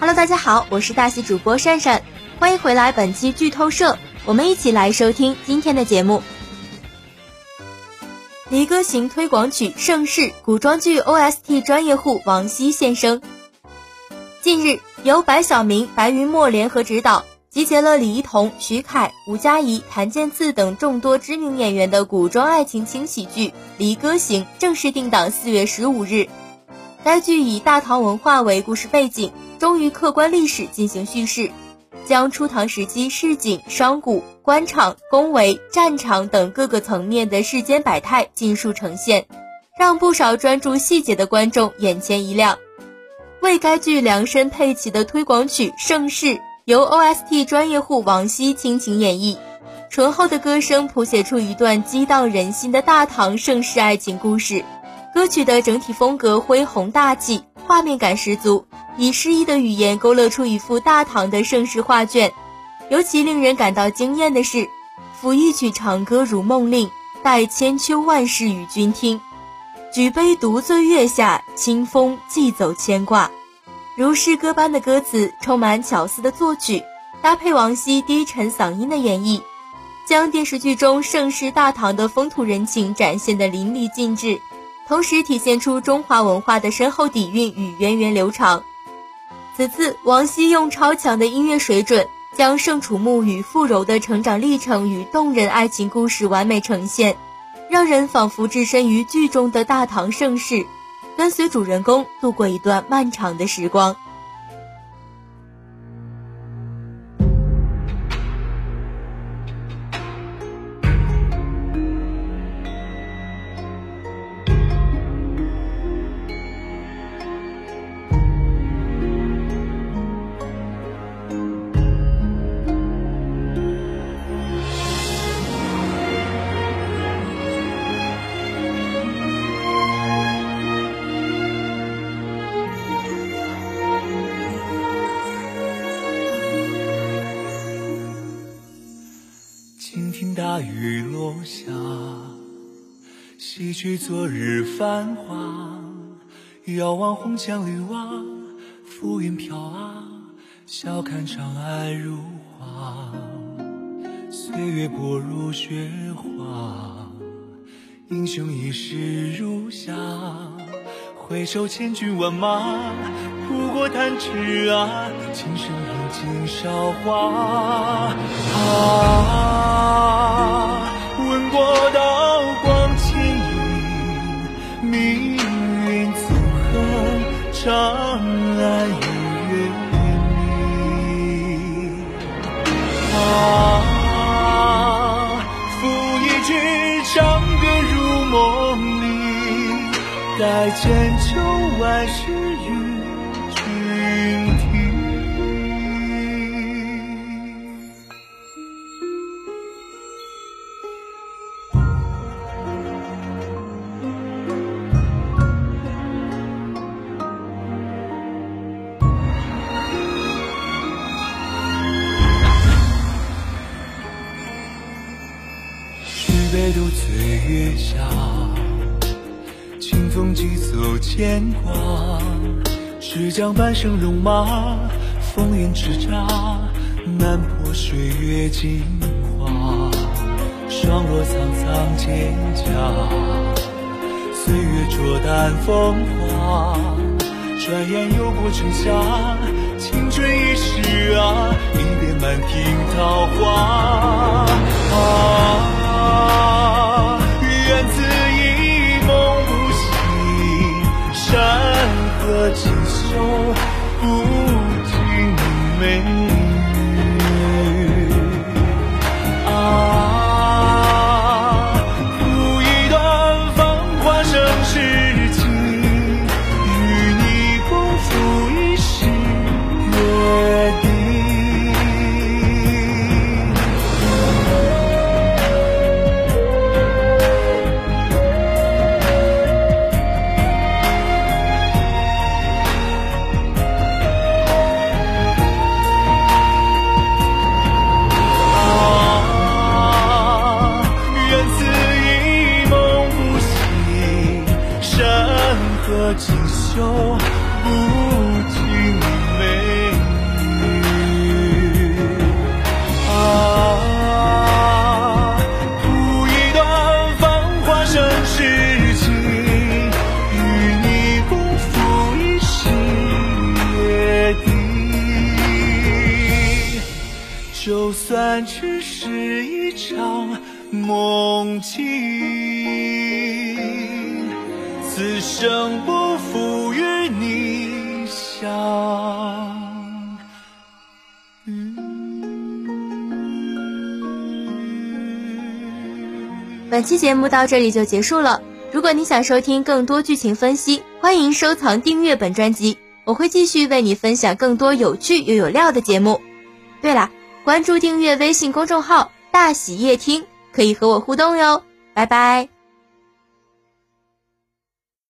Hello，大家好，我是大喜主播善善，欢迎回来本期剧透社，我们一起来收听今天的节目。离歌行推广曲《盛世》古装剧 OST 专业户王希现身。近日，由白晓明、白云墨联合执导，集结了李一桐、徐凯、吴佳怡、谭健次等众多知名演员的古装爱情轻喜剧《离歌行》正式定档四月十五日。该剧以大唐文化为故事背景，忠于客观历史进行叙事，将初唐时期市井、商贾、官场、宫闱、战场等各个层面的世间百态尽数呈现，让不少专注细节的观众眼前一亮。为该剧量身配齐的推广曲《盛世》，由 OST 专业户王希倾情演绎，醇厚的歌声谱写出一段激荡人心的大唐盛世爱情故事。歌曲的整体风格恢宏大气，画面感十足，以诗意的语言勾勒出一幅大唐的盛世画卷。尤其令人感到惊艳的是，抚一曲长歌如梦令，待千秋万世与君听。举杯独醉月下，清风寄走牵挂。如诗歌般的歌词，充满巧思的作曲，搭配王希低沉嗓音的演绎，将电视剧中盛世大唐的风土人情展现得淋漓尽致。同时体现出中华文化的深厚底蕴与源远流长。此次王希用超强的音乐水准，将盛楚木与傅柔的成长历程与动人爱情故事完美呈现，让人仿佛置身于剧中的大唐盛世，跟随主人公度过一段漫长的时光。大雨落下，洗去昨日繁华。遥望红墙绿瓦，浮云飘啊，笑看长安如画。岁月薄如雪花，英雄一世如霞。回首千军万马，不过弹指啊，琴声映尽韶华。啊。长安与月明。啊，抚一曲长歌入梦里，待千秋万世与杯独醉月下，清风寄走牵挂。只将半生戎马，风云叱咤，难破岁月镜花。霜落苍苍蒹葭，岁月灼淡风华。转眼又过春夏，青春一逝啊，一别满庭桃花。锦绣不尽美意，啊，谱一段芳华，盛世情，与你共赴一席。约定就算只是一场梦境，此生不。本期节目到这里就结束了。如果你想收听更多剧情分析，欢迎收藏订阅本专辑，我会继续为你分享更多有趣又有料的节目。对了，关注订阅微信公众号“大喜夜听”，可以和我互动哟。拜拜。